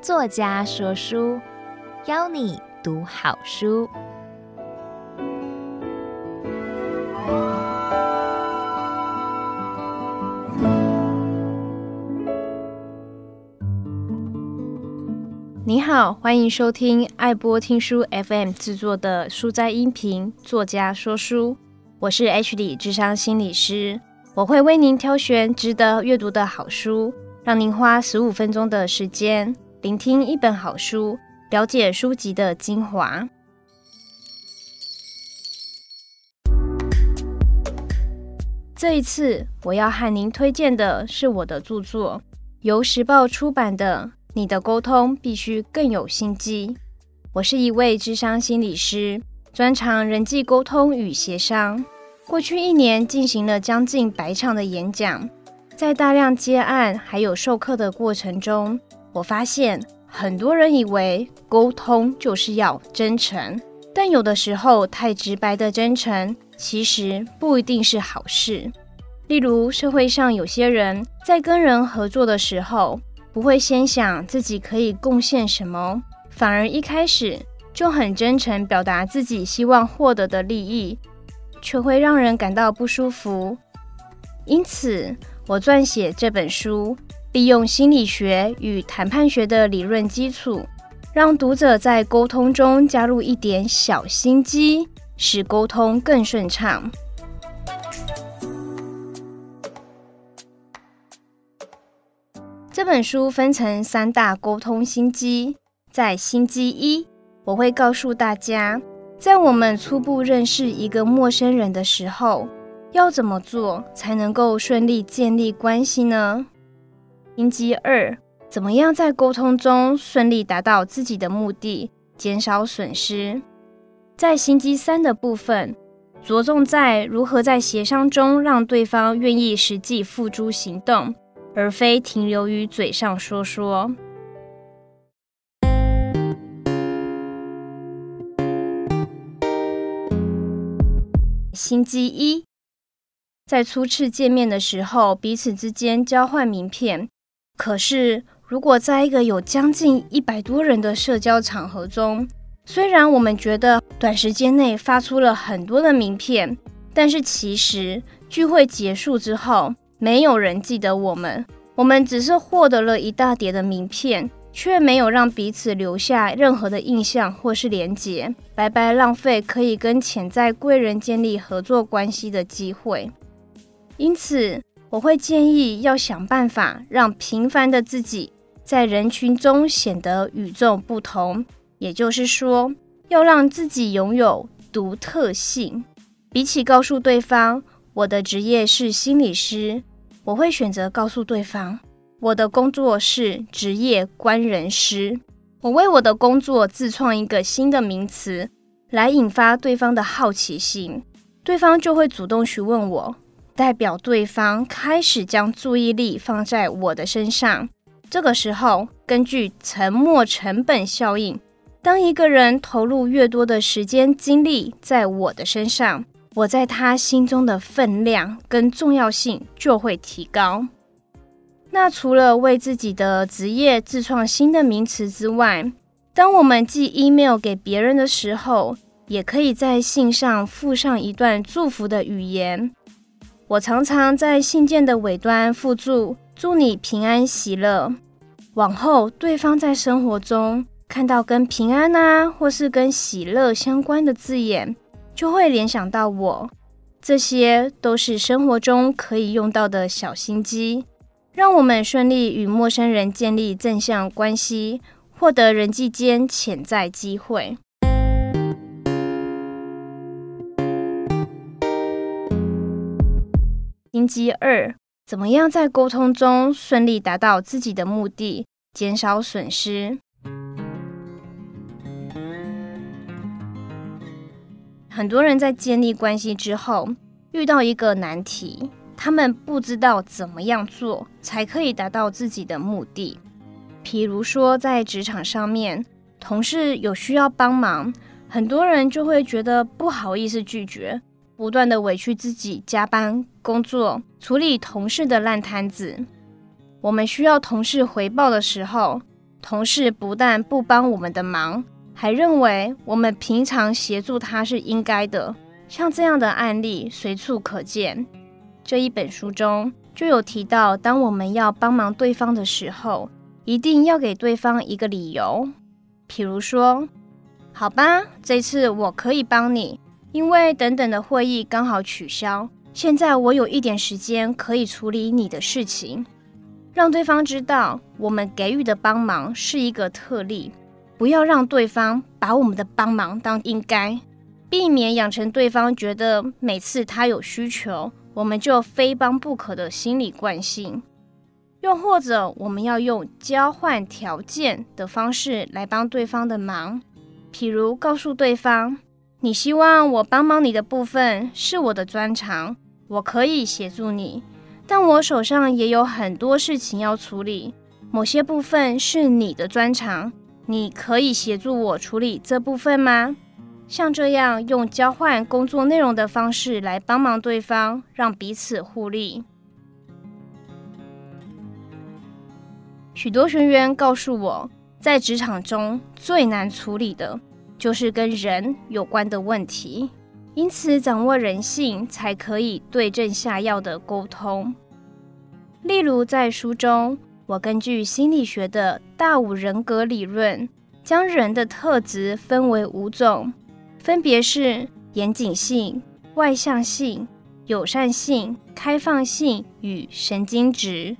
作家说书，邀你读好书。你好，欢迎收听爱播听书 FM 制作的书斋音频。作家说书，我是 H 里智商心理师，我会为您挑选值得阅读的好书，让您花十五分钟的时间聆听一本好书，了解书籍的精华。这一次我要和您推荐的是我的著作，由时报出版的。你的沟通必须更有心机。我是一位智商心理师，专长人际沟通与协商。过去一年进行了将近百场的演讲，在大量接案还有授课的过程中，我发现很多人以为沟通就是要真诚，但有的时候太直白的真诚其实不一定是好事。例如，社会上有些人在跟人合作的时候，不会先想自己可以贡献什么，反而一开始就很真诚表达自己希望获得的利益，却会让人感到不舒服。因此，我撰写这本书，利用心理学与谈判学的理论基础，让读者在沟通中加入一点小心机，使沟通更顺畅。这本书分成三大沟通心机，在心机一，我会告诉大家，在我们初步认识一个陌生人的时候，要怎么做才能够顺利建立关系呢？心机二，怎么样在沟通中顺利达到自己的目的，减少损失？在星期三的部分，着重在如何在协商中让对方愿意实际付诸行动。而非停留于嘴上说说。星期一，在初次见面的时候，彼此之间交换名片。可是，如果在一个有将近一百多人的社交场合中，虽然我们觉得短时间内发出了很多的名片，但是其实聚会结束之后，没有人记得我们，我们只是获得了一大叠的名片，却没有让彼此留下任何的印象或是连结，白白浪费可以跟潜在贵人建立合作关系的机会。因此，我会建议要想办法让平凡的自己在人群中显得与众不同，也就是说，要让自己拥有独特性。比起告诉对方我的职业是心理师。我会选择告诉对方，我的工作是职业观人师。我为我的工作自创一个新的名词，来引发对方的好奇心，对方就会主动询问我，代表对方开始将注意力放在我的身上。这个时候，根据沉没成本效应，当一个人投入越多的时间精力在我的身上，我在他心中的分量跟重要性就会提高。那除了为自己的职业自创新的名词之外，当我们寄 email 给别人的时候，也可以在信上附上一段祝福的语言。我常常在信件的尾端附注“祝你平安喜乐”。往后，对方在生活中看到跟平安啊，或是跟喜乐相关的字眼，就会联想到我，这些都是生活中可以用到的小心机，让我们顺利与陌生人建立正向关系，获得人际间潜在机会。星期二，怎么样在沟通中顺利达到自己的目的，减少损失？很多人在建立关系之后，遇到一个难题，他们不知道怎么样做才可以达到自己的目的。譬如说，在职场上面，同事有需要帮忙，很多人就会觉得不好意思拒绝，不断的委屈自己加班工作，处理同事的烂摊子。我们需要同事回报的时候，同事不但不帮我们的忙，还认为我们平常协助他是应该的。像这样的案例随处可见。这一本书中就有提到，当我们要帮忙对方的时候，一定要给对方一个理由。譬如说，好吧，这次我可以帮你，因为等等的会议刚好取消，现在我有一点时间可以处理你的事情。让对方知道，我们给予的帮忙是一个特例，不要让对方把我们的帮忙当应该，避免养成对方觉得每次他有需求，我们就非帮不可的心理惯性。又或者，我们要用交换条件的方式来帮对方的忙，譬如告诉对方：“你希望我帮忙你的部分是我的专长，我可以协助你。”但我手上也有很多事情要处理，某些部分是你的专长，你可以协助我处理这部分吗？像这样用交换工作内容的方式来帮忙对方，让彼此互利。许多学员告诉我，在职场中最难处理的就是跟人有关的问题。因此，掌握人性才可以对症下药的沟通。例如，在书中，我根据心理学的大五人格理论，将人的特质分为五种，分别是严谨性、外向性、友善性、开放性与神经质。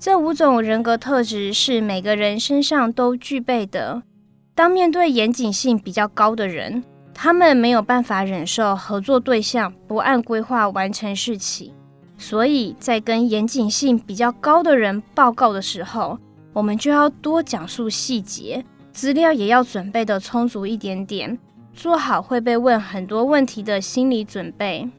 这五种人格特质是每个人身上都具备的。当面对严谨性比较高的人，他们没有办法忍受合作对象不按规划完成事情，所以在跟严谨性比较高的人报告的时候，我们就要多讲述细节，资料也要准备得充足一点点，做好会被问很多问题的心理准备。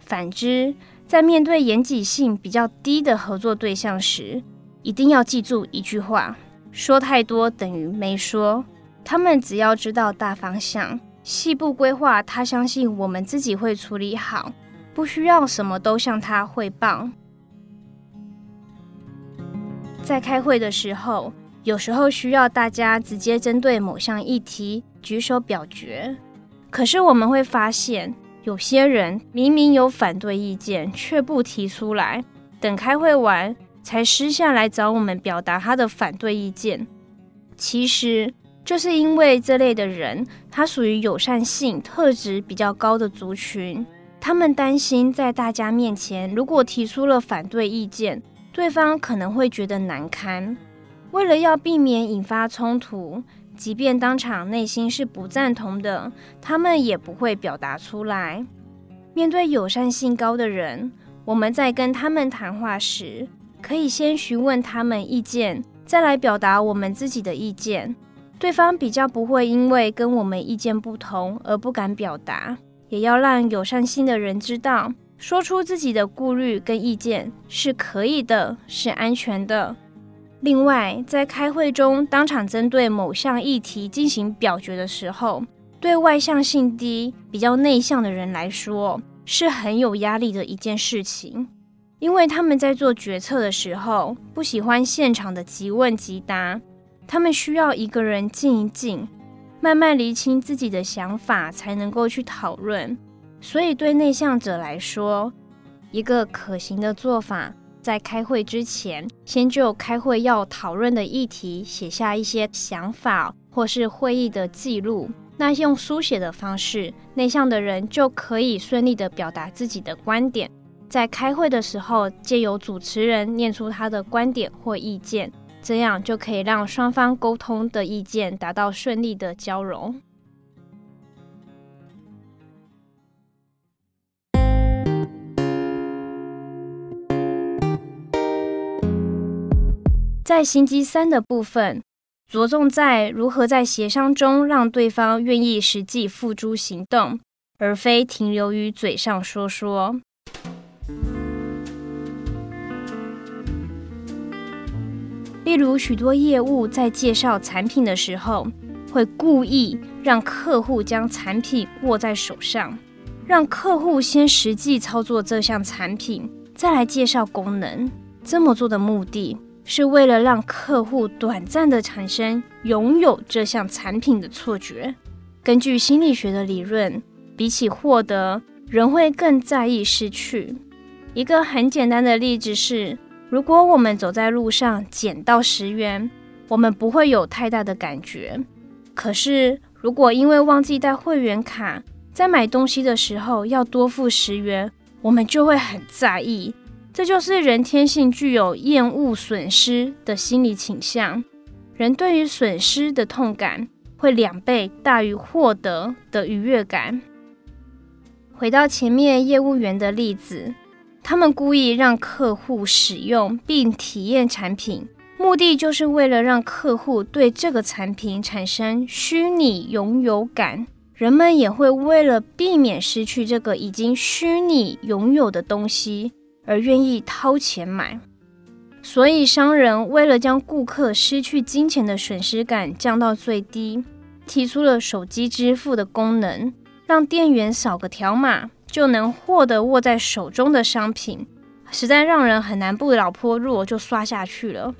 反之，在面对严谨性比较低的合作对象时，一定要记住一句话：说太多等于没说。他们只要知道大方向。细部规划，他相信我们自己会处理好，不需要什么都向他汇报。在开会的时候，有时候需要大家直接针对某项议题举手表决，可是我们会发现，有些人明明有反对意见，却不提出来，等开会完才私下来找我们表达他的反对意见。其实。就是因为这类的人，他属于友善性特质比较高的族群，他们担心在大家面前，如果提出了反对意见，对方可能会觉得难堪。为了要避免引发冲突，即便当场内心是不赞同的，他们也不会表达出来。面对友善性高的人，我们在跟他们谈话时，可以先询问他们意见，再来表达我们自己的意见。对方比较不会因为跟我们意见不同而不敢表达，也要让友善性的人知道，说出自己的顾虑跟意见是可以的，是安全的。另外，在开会中当场针对某项议题进行表决的时候，对外向性低、比较内向的人来说，是很有压力的一件事情，因为他们在做决策的时候，不喜欢现场的即问即答。他们需要一个人静一静，慢慢厘清自己的想法，才能够去讨论。所以，对内向者来说，一个可行的做法，在开会之前，先就开会要讨论的议题写下一些想法，或是会议的记录。那用书写的方式，内向的人就可以顺利地表达自己的观点。在开会的时候，借由主持人念出他的观点或意见。这样就可以让双方沟通的意见达到顺利的交融。在星期三的部分，着重在如何在协商中让对方愿意实际付诸行动，而非停留于嘴上说说。例如，许多业务在介绍产品的时候，会故意让客户将产品握在手上，让客户先实际操作这项产品，再来介绍功能。这么做的目的是为了让客户短暂的产生拥有这项产品的错觉。根据心理学的理论，比起获得，人会更在意失去。一个很简单的例子是，如果我们走在路上捡到十元，我们不会有太大的感觉。可是，如果因为忘记带会员卡，在买东西的时候要多付十元，我们就会很在意。这就是人天性具有厌恶损失的心理倾向。人对于损失的痛感会两倍大于获得的愉悦感。回到前面业务员的例子。他们故意让客户使用并体验产品，目的就是为了让客户对这个产品产生虚拟拥有感。人们也会为了避免失去这个已经虚拟拥有的东西，而愿意掏钱买。所以，商人为了将顾客失去金钱的损失感降到最低，提出了手机支付的功能，让店员扫个条码。就能获得握在手中的商品，实在让人很难不脑波弱就刷下去了。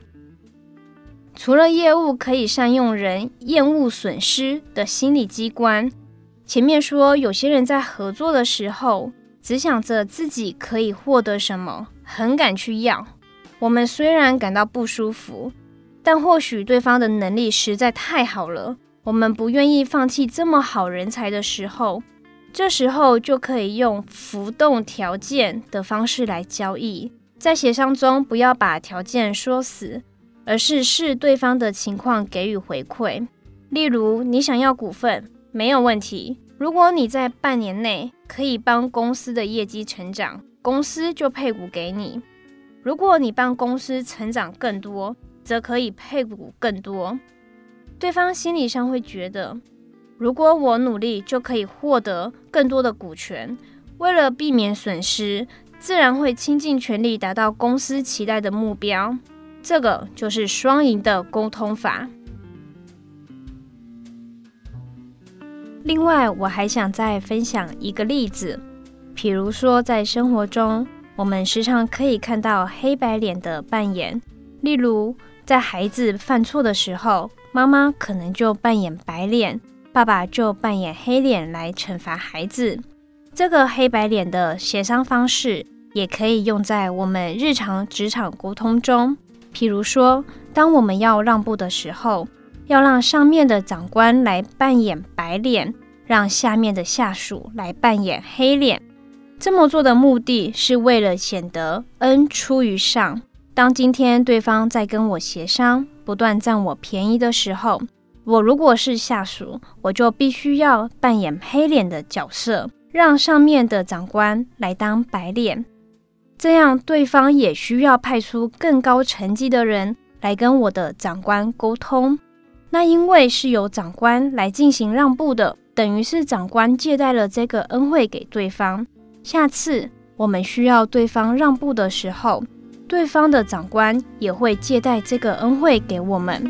除了业务可以善用人厌恶损失的心理机关，前面说有些人在合作的时候只想着自己可以获得什么，很敢去要。我们虽然感到不舒服，但或许对方的能力实在太好了，我们不愿意放弃这么好人才的时候。这时候就可以用浮动条件的方式来交易，在协商中不要把条件说死，而是视对方的情况给予回馈。例如，你想要股份，没有问题。如果你在半年内可以帮公司的业绩成长，公司就配股给你；如果你帮公司成长更多，则可以配股更多。对方心理上会觉得。如果我努力，就可以获得更多的股权。为了避免损失，自然会倾尽全力达到公司期待的目标。这个就是双赢的沟通法。另外，我还想再分享一个例子，比如说在生活中，我们时常可以看到黑白脸的扮演。例如，在孩子犯错的时候，妈妈可能就扮演白脸。爸爸就扮演黑脸来惩罚孩子。这个黑白脸的协商方式也可以用在我们日常职场沟通中。譬如说，当我们要让步的时候，要让上面的长官来扮演白脸，让下面的下属来扮演黑脸。这么做的目的是为了显得恩出于上。当今天对方在跟我协商，不断占我便宜的时候，我如果是下属，我就必须要扮演黑脸的角色，让上面的长官来当白脸，这样对方也需要派出更高层级的人来跟我的长官沟通。那因为是由长官来进行让步的，等于是长官借贷了这个恩惠给对方。下次我们需要对方让步的时候，对方的长官也会借贷这个恩惠给我们。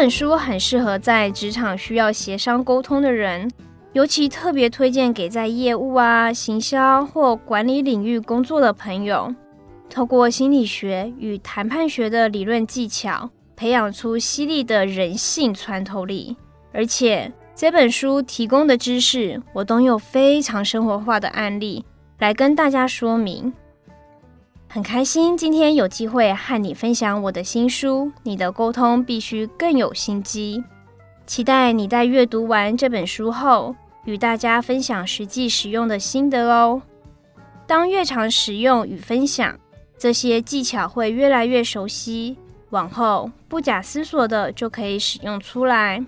本书很适合在职场需要协商沟通的人，尤其特别推荐给在业务啊、行销或管理领域工作的朋友。透过心理学与谈判学的理论技巧，培养出犀利的人性穿透力。而且这本书提供的知识，我都有非常生活化的案例来跟大家说明。很开心今天有机会和你分享我的新书，你的沟通必须更有心机。期待你在阅读完这本书后，与大家分享实际使用的心得哦。当越常使用与分享，这些技巧会越来越熟悉，往后不假思索的就可以使用出来。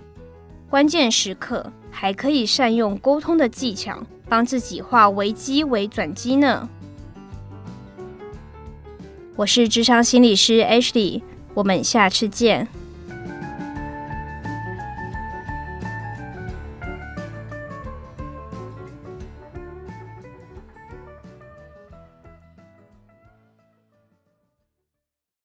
关键时刻还可以善用沟通的技巧，帮自己化危机为转机呢。我是智商心理师 Ashley，我们下次见。